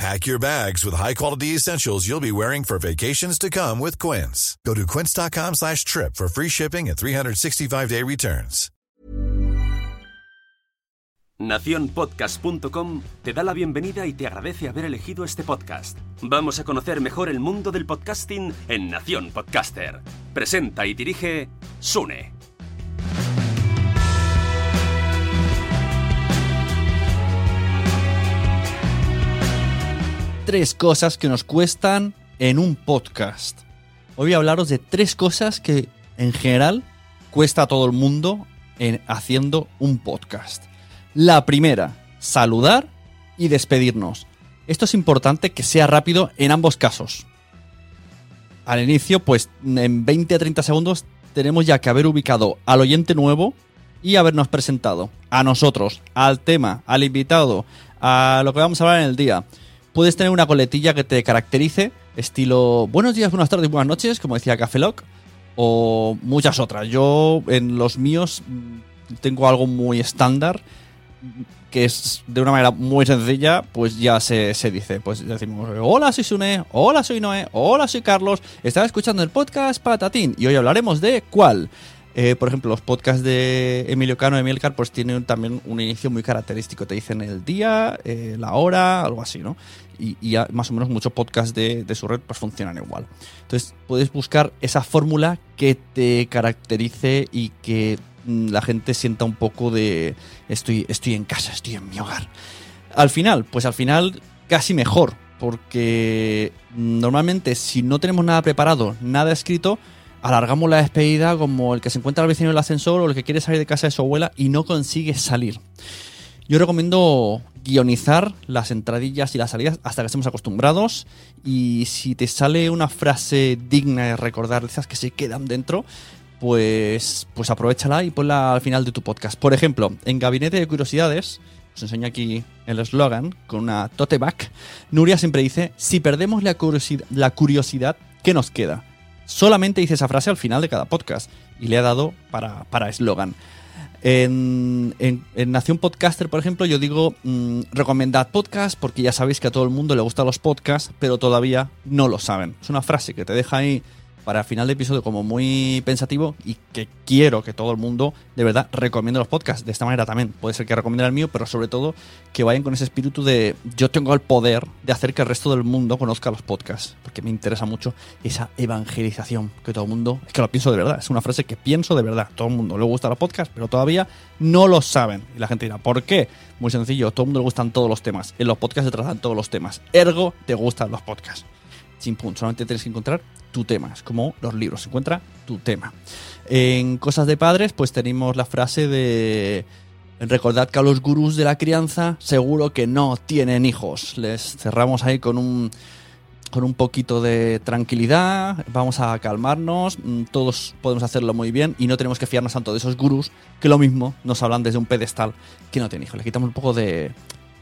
Pack your bags with high-quality essentials you'll be wearing for vacations to come with Quince. Go to quince.com slash trip for free shipping and 365-day returns. Naciónpodcast.com te da la bienvenida y te agradece haber elegido este podcast. Vamos a conocer mejor el mundo del podcasting en Nación Podcaster. Presenta y dirige Sune. Tres cosas que nos cuestan en un podcast. Hoy voy a hablaros de tres cosas que en general cuesta a todo el mundo en haciendo un podcast. La primera, saludar y despedirnos. Esto es importante que sea rápido en ambos casos. Al inicio, pues en 20 a 30 segundos tenemos ya que haber ubicado al oyente nuevo y habernos presentado a nosotros, al tema, al invitado, a lo que vamos a hablar en el día. Puedes tener una coletilla que te caracterice, estilo buenos días, buenas tardes, buenas noches, como decía Café Lock, o muchas otras. Yo en los míos mm, tengo algo muy estándar que es de una manera muy sencilla, pues ya se, se, dice. Pues decimos, hola, soy Sune, hola, soy Noé, hola, soy Carlos, estaba escuchando el podcast Patatín y hoy hablaremos de cuál. Eh, por ejemplo, los podcasts de Emilio Cano y Emilcar pues tienen también un inicio muy característico. Te dicen el día, eh, la hora, algo así, ¿no? Y, más o menos muchos podcasts de, de, su red pues funcionan igual. Entonces puedes buscar esa fórmula que te caracterice y que la gente sienta un poco de estoy, estoy en casa, estoy en mi hogar. Al final, pues al final casi mejor, porque normalmente si no tenemos nada preparado, nada escrito, alargamos la despedida como el que se encuentra al vecino en el ascensor o el que quiere salir de casa de su abuela y no consigue salir. Yo recomiendo guionizar las entradillas y las salidas hasta que estemos acostumbrados y si te sale una frase digna de recordar, esas que se quedan dentro, pues, pues aprovechala y ponla al final de tu podcast. Por ejemplo, en Gabinete de Curiosidades, os enseño aquí el eslogan con una tote Nuria siempre dice, si perdemos la curiosidad, la curiosidad, ¿qué nos queda? Solamente dice esa frase al final de cada podcast y le ha dado para eslogan. En, en, en, Nación Podcaster, por ejemplo, yo digo mmm, recomendad podcast porque ya sabéis que a todo el mundo le gustan los podcasts, pero todavía no lo saben. Es una frase que te deja ahí para final de episodio como muy pensativo y que quiero que todo el mundo de verdad recomiende los podcasts. De esta manera también puede ser que recomiende el mío, pero sobre todo que vayan con ese espíritu de yo tengo el poder de hacer que el resto del mundo conozca los podcasts, porque me interesa mucho esa evangelización que todo el mundo, es que lo pienso de verdad, es una frase que pienso de verdad. Todo el mundo le gusta los podcasts, pero todavía no lo saben. Y la gente dirá, ¿por qué? Muy sencillo, todo el mundo le gustan todos los temas. En los podcasts se tratan todos los temas. Ergo, te gustan los podcasts. Punto, solamente tienes que encontrar tu tema. Es como los libros, encuentra tu tema. En Cosas de Padres, pues tenemos la frase de... Recordad que a los gurús de la crianza seguro que no tienen hijos. Les cerramos ahí con un, con un poquito de tranquilidad, vamos a calmarnos, mm, todos podemos hacerlo muy bien y no tenemos que fiarnos tanto de esos gurús que lo mismo nos hablan desde un pedestal que no tienen hijos. Le quitamos un poco de,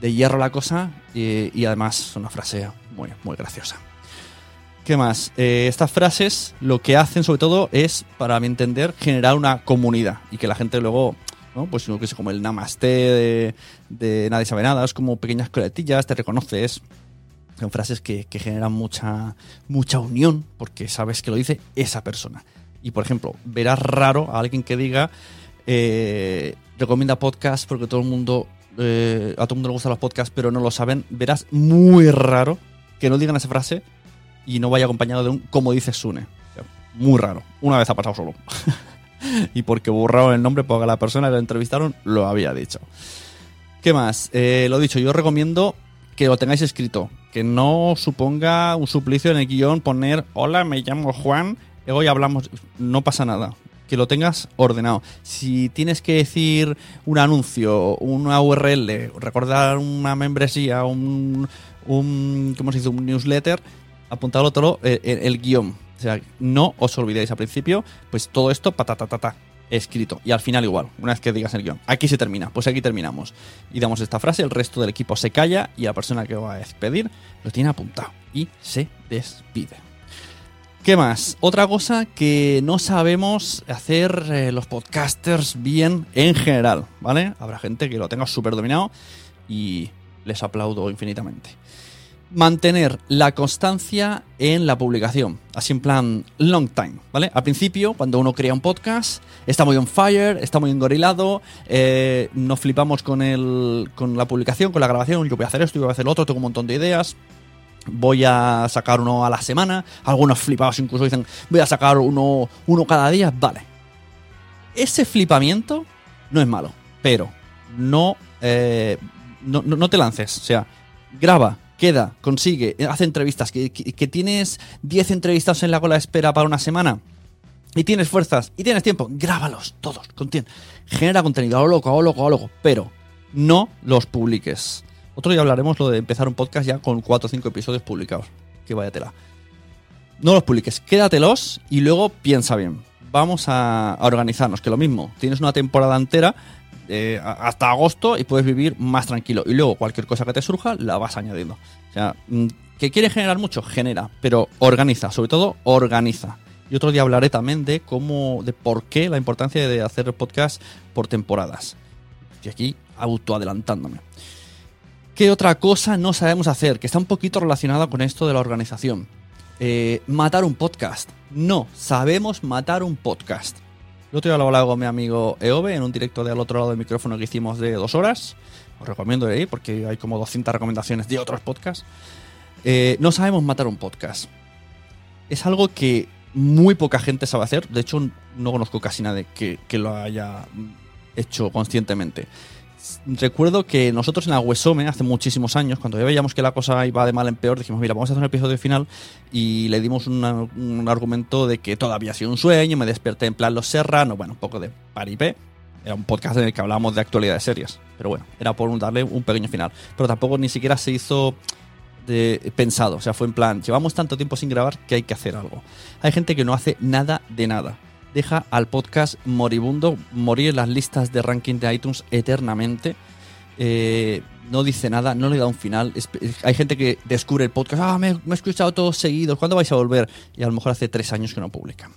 de hierro a la cosa y, y además una frase muy, muy graciosa. ¿Qué más? Eh, estas frases lo que hacen sobre todo es, para mi entender, generar una comunidad y que la gente luego, ¿no? Pues lo que es como el namaste de, de nadie sabe nada, es como pequeñas coletillas, te reconoces. Son frases que, que generan mucha, mucha unión porque sabes que lo dice esa persona. Y por ejemplo, verás raro a alguien que diga, eh, recomienda podcast porque todo el mundo, eh, a todo el mundo le gustan los podcasts, pero no lo saben. Verás muy raro que no digan esa frase y no vaya acompañado de un como dice Sune. Muy raro. Una vez ha pasado solo. y porque borraron el nombre porque la persona que lo entrevistaron lo había dicho. ¿Qué más? Eh, lo dicho, yo recomiendo que lo tengáis escrito. Que no suponga un suplicio en el guion poner hola, me llamo Juan, hoy hablamos. No pasa nada. Que lo tengas ordenado. Si tienes que decir un anuncio, una URL, recordar una membresía, un ¿cómo se dice? Un newsletter, apuntadlo todo eh, en el guion. O sea, no os olvidéis al principio, pues todo esto patatatata escrito. Y al final igual, una vez que digas el guion. Aquí se termina, pues aquí terminamos. Y damos esta frase, el resto del equipo se calla y la persona que va a despedir lo tiene apuntado. Y se despide. ¿Qué más? Otra cosa que no sabemos hacer eh, los podcasters bien en general, ¿vale? Habrá gente que lo tenga súper dominado y les aplaudo infinitamente mantener la constancia en la publicación. Así en plan long time, ¿vale? Al principio, cuando uno crea un podcast, está muy on fire, está muy engorilado, eh, nos flipamos con, el, con la publicación, con la grabación, yo voy a hacer esto, yo voy a hacer lo otro, tengo un montón de ideas. Voy a sacar uno a la semana. Algunos flipados incluso dicen, voy a sacar uno, uno cada día. Vale. Ese flipamiento no es malo, pero no, eh, no, no, no te lances. O sea, graba, queda, consigue, hace entrevistas, que, que, tienes 10 entrevistas en la cola de espera para una semana y tienes fuerzas y tienes tiempo, grábalos todos, genera contenido, a lo loco, a lo loco, a lo loco, pero no los publiques. Otro día hablaremos lo de empezar un podcast ya con 4 o 5 episodios publicados. Que vaya tela. No los publiques, quédatelos y luego piensa bien. Vamos a, a organizarnos, que lo mismo, tienes una temporada entera eh, hasta agosto y puedes vivir más tranquilo. Y luego cualquier cosa que te surja la vas añadiendo. O sea, mm, que quieres generar mucho, genera, pero organiza, sobre todo organiza. Y otro día hablaré también de cómo, de por qué la importancia de hacer podcast por temporadas. Y aquí autoadelantándome. ¿Qué otra cosa no sabemos hacer? Que está un poquito relacionada con esto de la organización. Eh, matar un podcast. No, sabemos matar un podcast. Otro día lo hablaba con mi amigo Eove en un directo de al otro lado del micrófono que hicimos de dos horas. Os recomiendo ir porque hay como 200 recomendaciones de otros podcasts. Eh, no sabemos matar un podcast. Es algo que muy poca gente sabe hacer. De hecho, no conozco casi nadie que lo haya hecho conscientemente. Recuerdo que nosotros en la Wesome, hace muchísimos años, cuando ya veíamos que la cosa iba de mal en peor, dijimos, mira, vamos a hacer un episodio final y le dimos un argumento de que todavía ha sido un sueño, me desperté en plan Los Serrano, bueno, un poco de paripé. Era un podcast en el que hablábamos de actualidad de series. Pero bueno, era por darle un pequeño final. Pero tampoco ni siquiera se hizo de, pensado. O sea, fue en plan, llevamos tanto tiempo sin grabar que hay que hacer algo. Hay gente que no hace nada de nada deja al podcast moribundo morir en las listas de ranking de iTunes eternamente. Eh, no dice nada, no le da un final. Hay gente que descubre el podcast, ah, me, he escuchado todos seguidos, ¿cuándo vais a volver? Y a lo mejor hace tres años que no publican.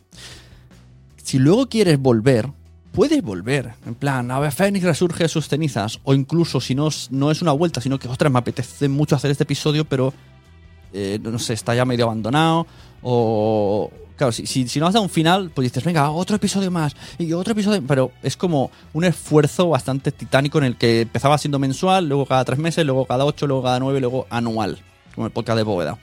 Si luego quieres volver, puedes volver. En plan, a ver, Fénix resurge sus cenizas. O incluso si no, no es una vuelta, sino que, ostras, me apetece mucho hacer este episodio, pero eh, no sé, está ya medio abandonado. O Claro, si, si, no has dado un final, pues dices, venga, otro episodio más y otro episodio. Pero es como un esfuerzo bastante titánico en el que empezaba siendo mensual, luego cada tres meses, luego cada ocho, luego cada nueve, luego anual, como el podcast de Bóveda.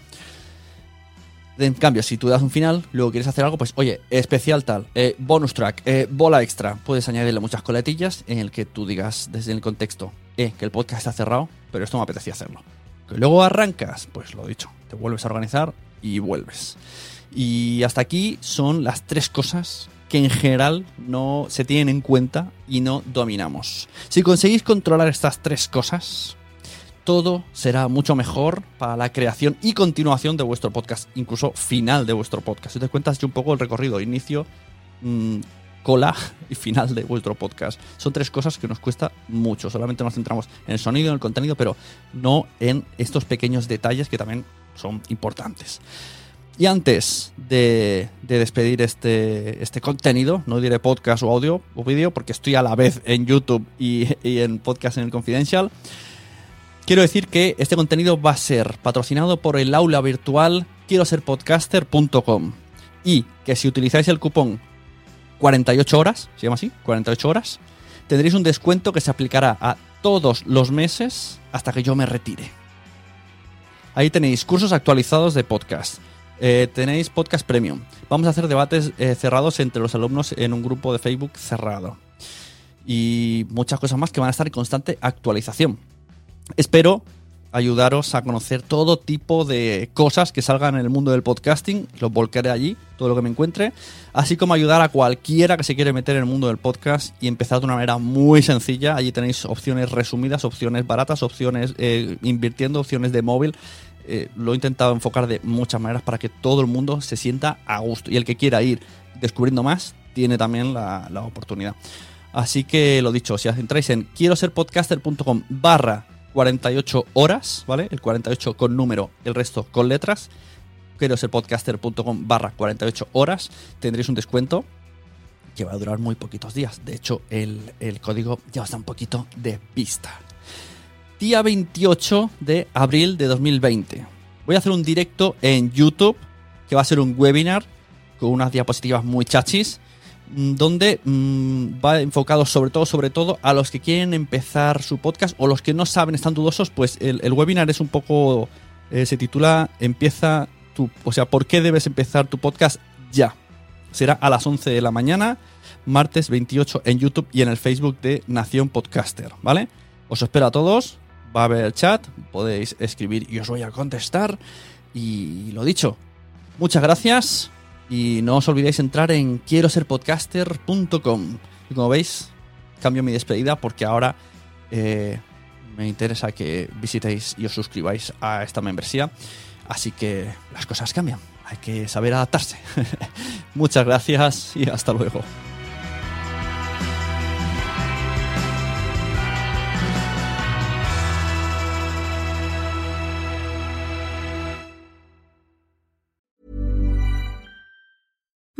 En cambio, si tú das un final, luego quieres hacer algo, pues oye, especial tal, eh, bonus track, eh, bola extra. Puedes añadirle muchas coletillas en el que tú digas desde el contexto, eh, que el podcast está cerrado, pero esto me apetecía hacerlo. Que luego arrancas, pues lo dicho, te vuelves a organizar y vuelves. Y hasta aquí son las tres cosas que en general no se tienen en cuenta y no dominamos. Si conseguís controlar estas tres cosas, todo será mucho mejor para la creación y continuación de vuestro podcast, incluso final de vuestro podcast. Si te cuentas un poco el recorrido, inicio, mmm, cola y final de vuestro podcast. Son tres cosas que nos cuesta mucho. Solamente nos centramos en el sonido, en el contenido, pero no en estos pequeños detalles que también son importantes. Y antes de, de, despedir este, este contenido, no diré podcast o audio o vídeo, porque estoy a la vez en YouTube y, y, en podcast en el Confidential, quiero decir que este contenido va a ser patrocinado por el aula virtual quiero ser podcaster.com y que si utilizáis el cupón 48 horas, se llama así, 48 horas, tendréis un descuento que se aplicará a todos los meses hasta que yo me retire. Ahí tenéis cursos actualizados de podcast eh, tenéis podcast premium. Vamos a hacer debates eh, cerrados entre los alumnos en un grupo de Facebook cerrado. Y muchas cosas más que van a estar en constante actualización. Espero ayudaros a conocer todo tipo de cosas que salgan en el mundo del podcasting. Los volcaré allí, todo lo que me encuentre. Así como ayudar a cualquiera que se quiere meter en el mundo del podcast y empezar de una manera muy sencilla. Allí tenéis opciones resumidas, opciones baratas, opciones eh, invirtiendo, opciones de móvil eh, lo he intentado enfocar de muchas maneras para que todo el mundo se sienta a gusto. Y el que quiera ir descubriendo más, tiene también la, la oportunidad. Así que lo dicho, si entráis en quiero ser podcaster.com barra 48 horas, ¿vale? El 48 con número, el resto con letras. Quiero ser podcaster.com barra 48 horas. Tendréis un descuento que va a durar muy poquitos días. De hecho, el, el código ya está un poquito de pista día 28 de abril de 2020. Voy a hacer un directo en YouTube, que va a ser un webinar con unas diapositivas muy chachis, mm, donde mmm, va enfocado sobre todo, sobre todo a los que quieren empezar su podcast o los que no saben, están dudosos, pues el, el webinar es un poco, eh, se titula Empieza tu, o sea, ¿por qué debes empezar tu podcast ya? Será a las 11 de la mañana, martes 28 en YouTube y en el Facebook de Nación Podcaster, ¿vale? Os espero a todos, va a haber chat, podéis escribir y os voy a contestar. Y lo dicho, muchas gracias y no os olvidéis entrar en quiero ser podcaster.com. Y como veis, cambio mi despedida porque ahora eh, me interesa que visitéis y os suscribáis a esta membresía. Así que las cosas cambian, hay que saber adaptarse. muchas gracias y hasta luego.